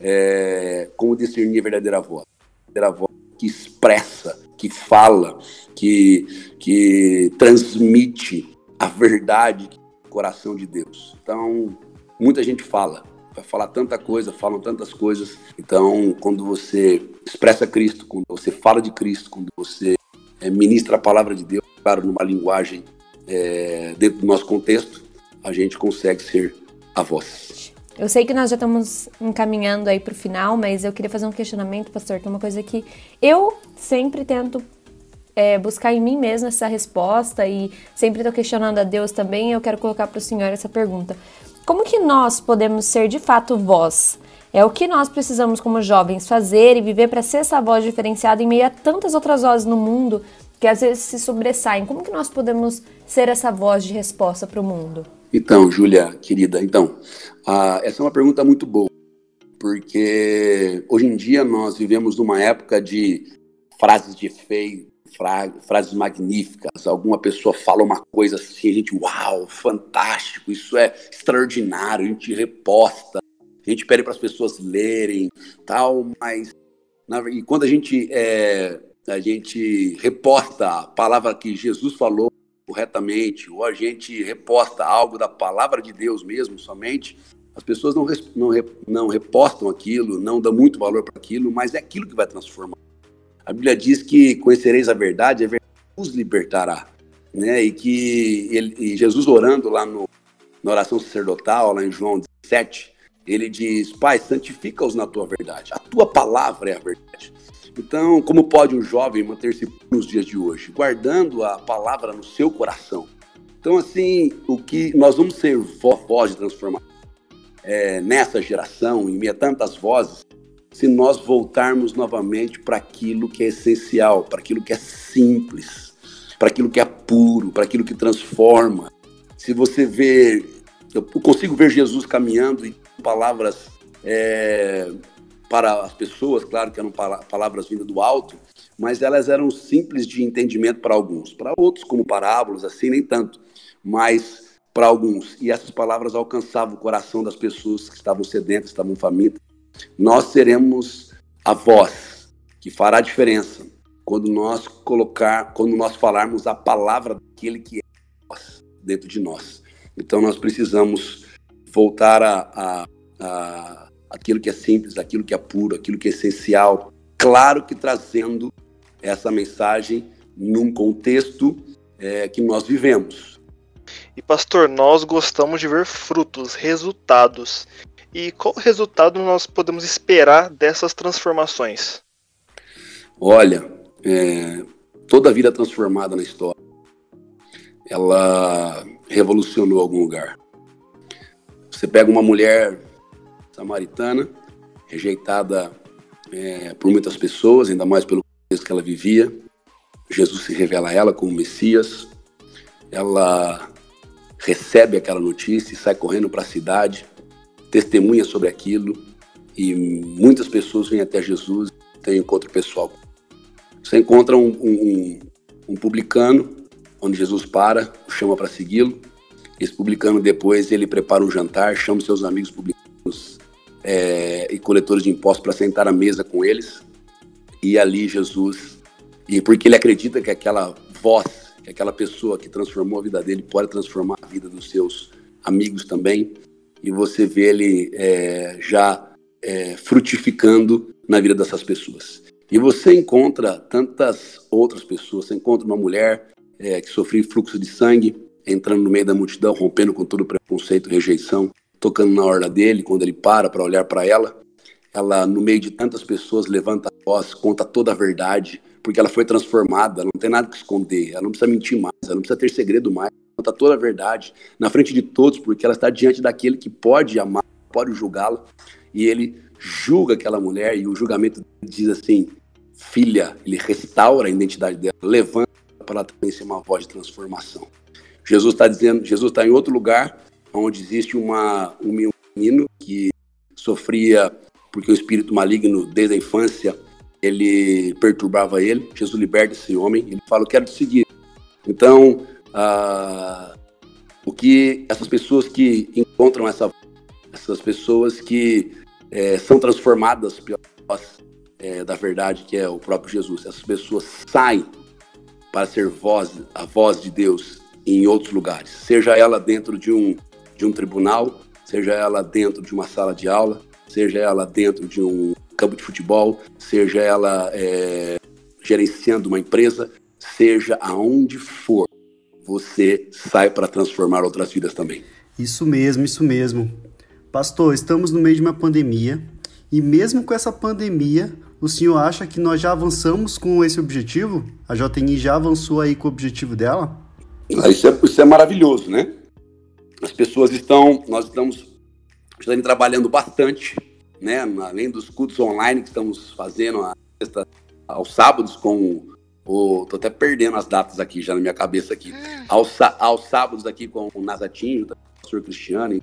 é, como discernir a verdadeira voz. A verdadeira voz que expressa, que fala, que, que transmite a verdade, que coração de Deus. Então, muita gente fala, vai falar tanta coisa, falam tantas coisas. Então, quando você expressa Cristo, quando você fala de Cristo, quando você é, ministra a palavra de Deus, claro, numa linguagem é, dentro do nosso contexto, a gente consegue ser a voz. Eu sei que nós já estamos encaminhando aí para o final, mas eu queria fazer um questionamento, pastor, que é uma coisa que eu sempre tento é, buscar em mim mesma essa resposta e sempre estou questionando a Deus também. eu quero colocar para o Senhor essa pergunta: Como que nós podemos ser de fato voz? É o que nós precisamos, como jovens, fazer e viver para ser essa voz diferenciada em meio a tantas outras vozes no mundo que às vezes se sobressaem. Como que nós podemos ser essa voz de resposta para o mundo? Então, Júlia, querida, então, essa é uma pergunta muito boa, porque hoje em dia nós vivemos numa época de frases de efeito, fra frases magníficas. Alguma pessoa fala uma coisa assim, a gente, uau, fantástico, isso é extraordinário, a gente reposta, a gente pede para as pessoas lerem, tal, mas na, e quando a gente é, a gente reposta a palavra que Jesus falou corretamente, ou a gente reposta algo da palavra de Deus mesmo somente, as pessoas não, não, não repostam aquilo, não dão muito valor para aquilo, mas é aquilo que vai transformar. A Bíblia diz que conhecereis a verdade, a verdade os libertará. Né? E que ele, e Jesus orando lá no, na oração sacerdotal, lá em João 17, ele diz: Pai, santifica-os na tua verdade. A tua palavra é a verdade. Então, como pode um jovem manter-se nos dias de hoje? Guardando a palavra no seu coração. Então, assim, o que nós vamos ser voz de transformação é, nessa geração, em meio a tantas vozes, se nós voltarmos novamente para aquilo que é essencial, para aquilo que é simples, para aquilo que é puro, para aquilo que transforma. Se você vê, eu consigo ver Jesus caminhando e palavras é, para as pessoas, claro que eram palavras vindas do alto, mas elas eram simples de entendimento para alguns, para outros, como parábolas, assim, nem tanto, mas para alguns. E essas palavras alcançavam o coração das pessoas que estavam sedentas, estavam famintas. Nós seremos a voz que fará a diferença quando nós colocar, quando nós falarmos a palavra daquele que é nós, dentro de nós. Então nós precisamos voltar a, a, a aquilo que é simples, aquilo que é puro, aquilo que é essencial. Claro que trazendo essa mensagem num contexto é, que nós vivemos. E pastor, nós gostamos de ver frutos, resultados. E qual resultado nós podemos esperar dessas transformações? Olha, é, toda vida transformada na história, ela revolucionou algum lugar. Você pega uma mulher samaritana, rejeitada é, por muitas pessoas, ainda mais pelo contexto que ela vivia. Jesus se revela a ela como Messias. Ela recebe aquela notícia e sai correndo para a cidade testemunha sobre aquilo e muitas pessoas vêm até Jesus tem encontro pessoal. Você encontra um, um, um publicano, onde Jesus para, chama para segui-lo. Esse publicano depois ele prepara um jantar, chama seus amigos publicanos é, e coletores de impostos para sentar à mesa com eles. E ali Jesus, e porque ele acredita que aquela voz, que aquela pessoa que transformou a vida dele pode transformar a vida dos seus amigos também e você vê ele é, já é, frutificando na vida dessas pessoas. E você encontra tantas outras pessoas, você encontra uma mulher é, que sofreu fluxo de sangue, entrando no meio da multidão, rompendo com todo preconceito e rejeição, tocando na orla dele, quando ele para para olhar para ela, ela, no meio de tantas pessoas, levanta a voz, conta toda a verdade, porque ela foi transformada, ela não tem nada que esconder, ela não precisa mentir mais, ela não precisa ter segredo mais, conta toda a verdade na frente de todos, porque ela está diante daquele que pode amar, pode julgá-la, e ele julga aquela mulher, e o julgamento diz assim: filha, ele restaura a identidade dela, levanta para ela também ser uma voz de transformação. Jesus está dizendo, Jesus está em outro lugar, onde existe uma, um menino que sofria porque o espírito maligno desde a infância ele perturbava ele. Jesus liberta esse homem. Ele fala: Eu quero te seguir. Então, ah, o que essas pessoas que encontram essa, essas pessoas que é, são transformadas pela voz é, da verdade, que é o próprio Jesus, essas pessoas saem para ser voz, a voz de Deus em outros lugares, seja ela dentro de um, de um tribunal, seja ela dentro de uma sala de aula, seja ela dentro de um campo de futebol, seja ela é, gerenciando uma empresa, seja aonde for, você sai para transformar outras vidas também. Isso mesmo, isso mesmo. Pastor, estamos no meio de uma pandemia e mesmo com essa pandemia, o senhor acha que nós já avançamos com esse objetivo? A JNI já avançou aí com o objetivo dela? Ah, isso é, isso é maravilhoso, né? As pessoas estão, nós estamos, estamos trabalhando bastante, né? Além dos cultos online que estamos fazendo a, aos sábados com o, tô até perdendo as datas aqui já na minha cabeça aqui. Aos, aos sábados aqui com o Nazatinho, o pastor Cristiano,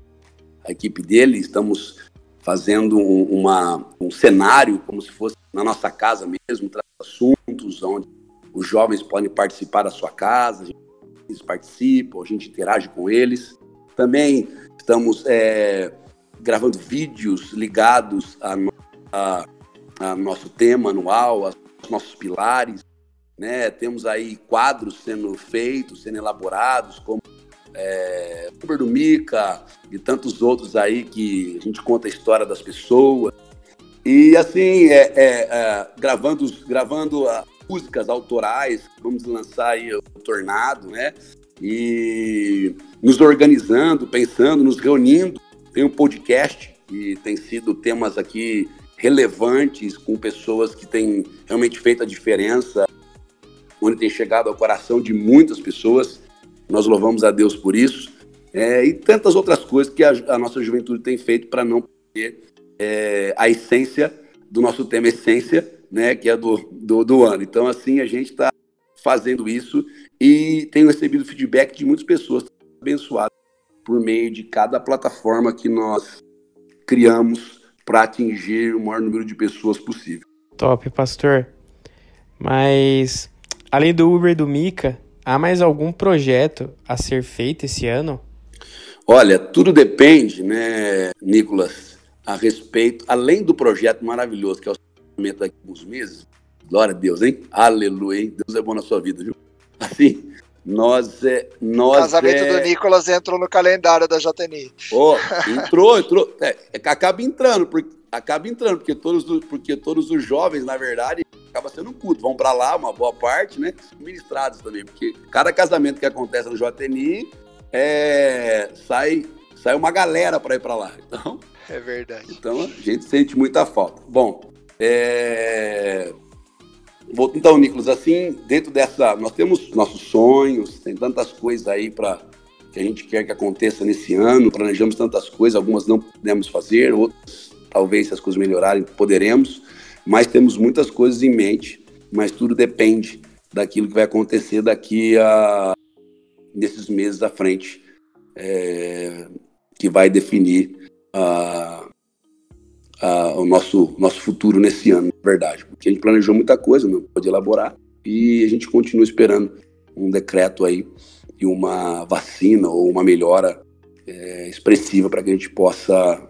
a equipe dele, estamos fazendo um, uma, um cenário como se fosse na nossa casa mesmo, assuntos onde os jovens podem participar da sua casa, eles participam, a gente interage com eles. Também estamos é, gravando vídeos ligados a, a, a, nosso tema anual, aos nossos pilares. Né? Temos aí quadros sendo feitos, sendo elaborados, como é, Uber do Mica e tantos outros aí que a gente conta a história das pessoas. E assim, é, é, é gravando, gravando uh, músicas autorais, vamos lançar aí o Tornado, né? E nos organizando, pensando, nos reunindo. Tem um podcast que tem sido temas aqui relevantes com pessoas que têm realmente feito a diferença, onde tem chegado ao coração de muitas pessoas. Nós louvamos a Deus por isso. É, e tantas outras coisas que a, a nossa juventude tem feito para não perder é, a essência do nosso tema essência, né, que é do, do, do ano. Então, assim, a gente está fazendo isso e tenho recebido feedback de muitas pessoas abençoadas por meio de cada plataforma que nós criamos para atingir o maior número de pessoas possível. Top, pastor. Mas além do Uber e do Mica, há mais algum projeto a ser feito esse ano? Olha, tudo depende, né, Nicolas, a respeito, além do projeto maravilhoso que é o daqui a alguns meses, glória a Deus, hein? Aleluia, hein? Deus é bom na sua vida, viu? Assim, nós é. Nós o casamento é... do Nicolas entrou no calendário da JNI. Oh, entrou, entrou. É, é acaba entrando, porque, acaba entrando, porque todos, porque todos os jovens, na verdade, acaba sendo um culto. Vão para lá, uma boa parte, né? Ministrados também, porque cada casamento que acontece no JNI é, sai, sai uma galera para ir para lá. Então, é verdade. Então a gente sente muita falta. Bom, é... então, Nicolas, assim, dentro dessa. Nós temos nossos sonhos, tem tantas coisas aí para que a gente quer que aconteça nesse ano, planejamos tantas coisas, algumas não podemos fazer, outras, talvez, se as coisas melhorarem, poderemos, mas temos muitas coisas em mente, mas tudo depende daquilo que vai acontecer daqui a nesses meses à frente, é, que vai definir a, o nosso, nosso futuro nesse ano, na verdade. Porque a gente planejou muita coisa, não pode elaborar, e a gente continua esperando um decreto aí e uma vacina ou uma melhora é, expressiva para que a gente possa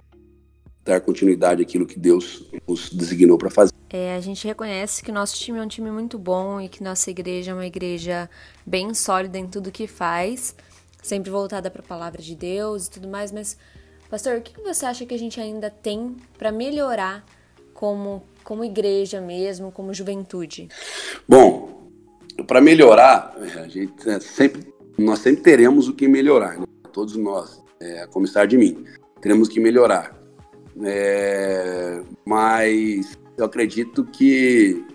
dar continuidade àquilo que Deus nos designou para fazer. É, a gente reconhece que nosso time é um time muito bom e que nossa igreja é uma igreja bem sólida em tudo que faz, sempre voltada para a palavra de Deus e tudo mais, mas pastor, o que você acha que a gente ainda tem para melhorar como como igreja mesmo, como juventude? Bom, para melhorar, a gente é sempre nós sempre teremos o que melhorar, né? todos nós, é, a começar de mim, teremos que melhorar. É, mas eu acredito que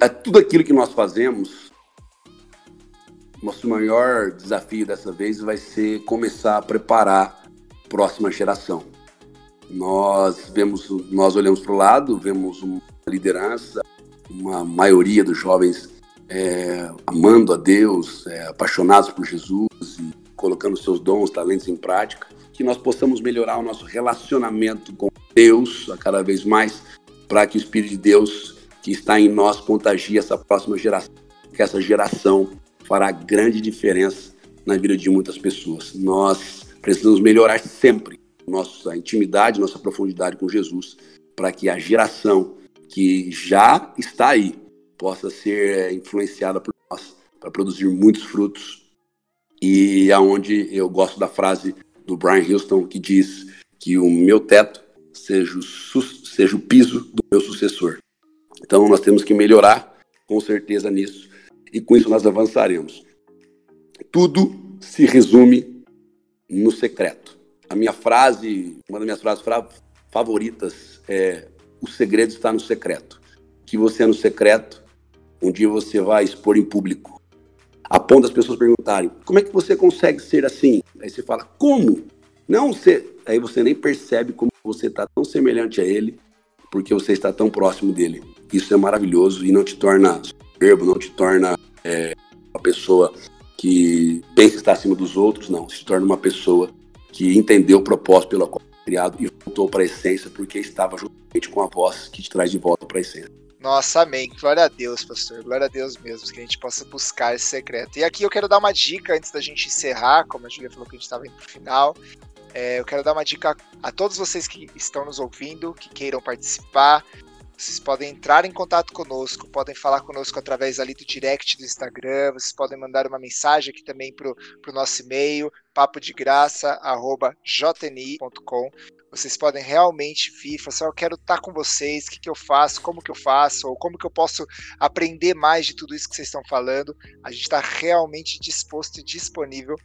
é tudo aquilo que nós fazemos, nosso maior desafio dessa vez vai ser começar a preparar próxima geração. Nós vemos, nós olhamos para o lado, vemos uma liderança, uma maioria dos jovens é, amando a Deus, é, apaixonados por Jesus e colocando seus dons, talentos em prática que nós possamos melhorar o nosso relacionamento com Deus a cada vez mais, para que o Espírito de Deus que está em nós contagie essa próxima geração, que essa geração fará grande diferença na vida de muitas pessoas. Nós precisamos melhorar sempre nossa intimidade, nossa profundidade com Jesus, para que a geração que já está aí possa ser influenciada por nós para produzir muitos frutos e aonde eu gosto da frase do Brian Houston que diz que o meu teto seja o, seja o piso do meu sucessor. Então nós temos que melhorar com certeza nisso e com isso nós avançaremos. Tudo se resume no secreto. A minha frase, uma das minhas frases favoritas é: o segredo está no secreto. Que você é no secreto, um dia você vai expor em público. A ponto das pessoas perguntarem: como é que você consegue ser assim? Aí você fala: como? Não ser. Aí você nem percebe como você está tão semelhante a ele, porque você está tão próximo dele. Isso é maravilhoso e não te torna soberbo, não te torna é, uma pessoa que pensa estar acima dos outros, não. Se torna uma pessoa que entendeu o propósito pelo qual foi criado e voltou para a essência porque estava juntamente com a voz que te traz de volta para a essência. Nossa, amém. Glória a Deus, pastor. Glória a Deus mesmo, que a gente possa buscar esse secreto. E aqui eu quero dar uma dica antes da gente encerrar, como a Julia falou que a gente estava indo pro final. É, eu quero dar uma dica a todos vocês que estão nos ouvindo, que queiram participar. Vocês podem entrar em contato conosco, podem falar conosco através ali do direct do Instagram, vocês podem mandar uma mensagem aqui também para o nosso e-mail, papodegraça.jni.com. Vocês podem realmente vir, falar assim, eu quero estar com vocês, o que, que eu faço, como que eu faço, ou como que eu posso aprender mais de tudo isso que vocês estão falando. A gente está realmente disposto e disponível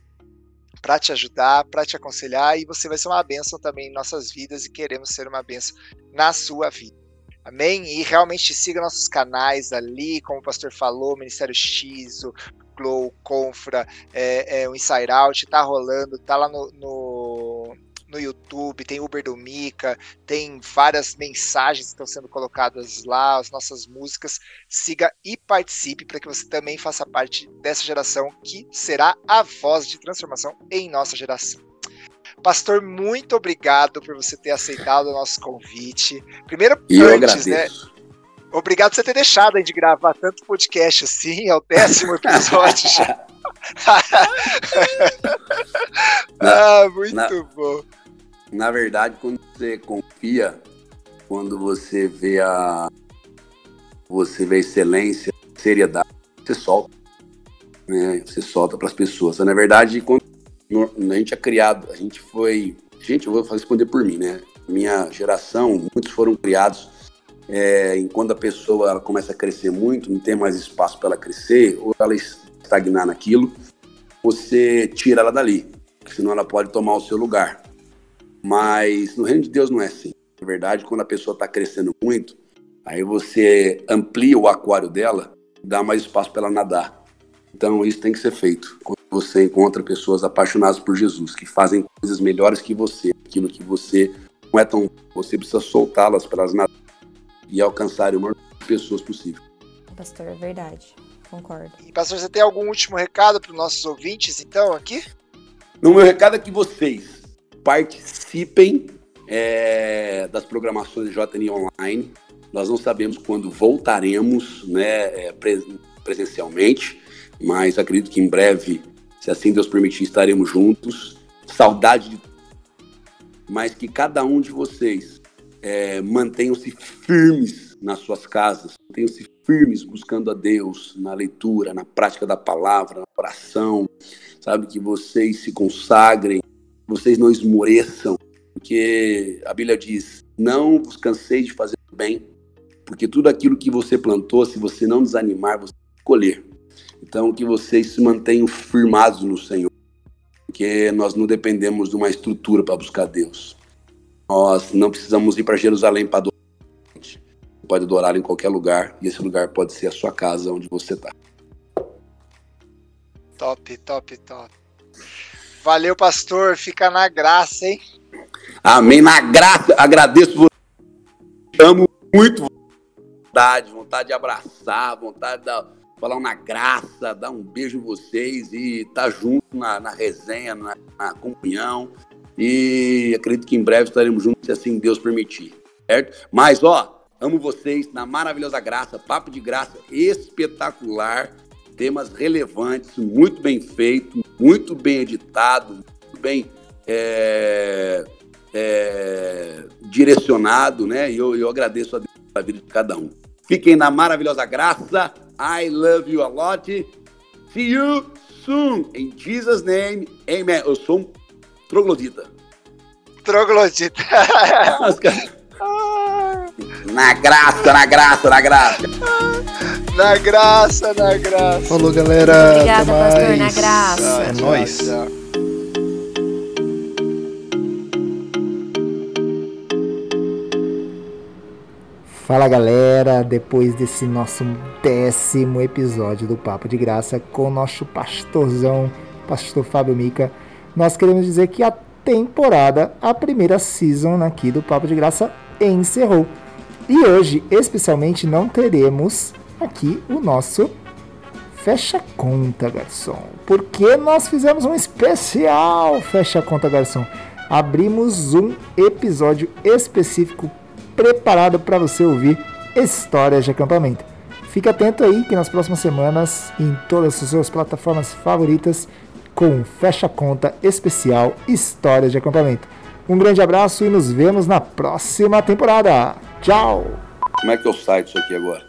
para te ajudar, para te aconselhar, e você vai ser uma bênção também em nossas vidas e queremos ser uma bênção na sua vida. Amém? E realmente siga nossos canais ali, como o pastor falou, Ministério X, o Glow, Confra, é, é, o Inside Out, tá rolando, tá lá no, no, no YouTube, tem Uber do Mica, tem várias mensagens que estão sendo colocadas lá, as nossas músicas. Siga e participe para que você também faça parte dessa geração que será a voz de transformação em nossa geração. Pastor, muito obrigado por você ter aceitado o nosso convite. Primeiro, eu antes, né? Obrigado por você ter deixado de gravar tanto podcast assim, é o décimo episódio já. ah, muito na, bom. Na verdade, quando você confia, quando você vê a você vê a excelência, a seriedade, você solta. Né? Você solta para as pessoas. Na verdade, quando a gente é criado, a gente foi. Gente, eu vou responder por mim, né? Minha geração, muitos foram criados é, em quando a pessoa ela começa a crescer muito, não tem mais espaço para ela crescer, ou ela estagnar naquilo, você tira ela dali, senão ela pode tomar o seu lugar. Mas no reino de Deus não é assim. Na verdade, quando a pessoa está crescendo muito, aí você amplia o aquário dela, dá mais espaço para ela nadar. Então isso tem que ser feito você encontra pessoas apaixonadas por Jesus, que fazem coisas melhores que você, aquilo que você não é tão. Você precisa soltá-las para elas nadar e alcançar o maior número de pessoas possível. Pastor, é verdade. Concordo. E, pastor, você tem algum último recado para os nossos ouvintes, então, aqui? No meu recado é que vocês participem é, das programações de JNI Online. Nós não sabemos quando voltaremos né, é, presencialmente, mas acredito que em breve se assim Deus permitir, estaremos juntos. Saudade de. Mas que cada um de vocês é, mantenham-se firmes nas suas casas, mantenham-se firmes buscando a Deus na leitura, na prática da palavra, na oração, sabe? Que vocês se consagrem, vocês não esmoreçam, porque a Bíblia diz: não vos canseis de fazer o bem, porque tudo aquilo que você plantou, se você não desanimar, você vai colher. Então, que vocês se mantenham firmados no Senhor, porque nós não dependemos de uma estrutura para buscar Deus. Nós não precisamos ir para Jerusalém para adorar. Você pode adorar em qualquer lugar, e esse lugar pode ser a sua casa, onde você está. Top, top, top. Valeu, pastor. Fica na graça, hein? Amém. Na graça. Agradeço você. Amo muito. Vontade, vontade de abraçar, vontade de dar falar na graça, dar um beijo em vocês e estar tá junto na, na resenha, na, na, comunhão. E acredito que em breve estaremos juntos, se assim Deus permitir, certo? Mas, ó, amo vocês na maravilhosa graça, papo de graça espetacular, temas relevantes, muito bem feito, muito bem editado, muito bem é, é, direcionado, né? E eu, eu agradeço a Deus pela vida de cada um. Fiquem na maravilhosa graça. I love you a lot. See you soon. In Jesus' name, amen. Eu sou um troglodita. Troglodita. Na graça, na graça, na graça. na graça, na graça. Falou, galera. Obrigada, Até pastor, mais. na graça. É nóis. Tchau. Fala galera, depois desse nosso décimo episódio do Papo de Graça com nosso pastorzão, pastor Fábio Mica, nós queremos dizer que a temporada, a primeira season aqui do Papo de Graça encerrou. E hoje, especialmente, não teremos aqui o nosso Fecha Conta Garçom, porque nós fizemos um especial Fecha Conta Garçom. Abrimos um episódio específico preparado para você ouvir histórias de acampamento. Fique atento aí que nas próximas semanas, em todas as suas plataformas favoritas, com um Fecha Conta especial Histórias de Acampamento. Um grande abraço e nos vemos na próxima temporada. Tchau! Como é que eu saio disso aqui agora?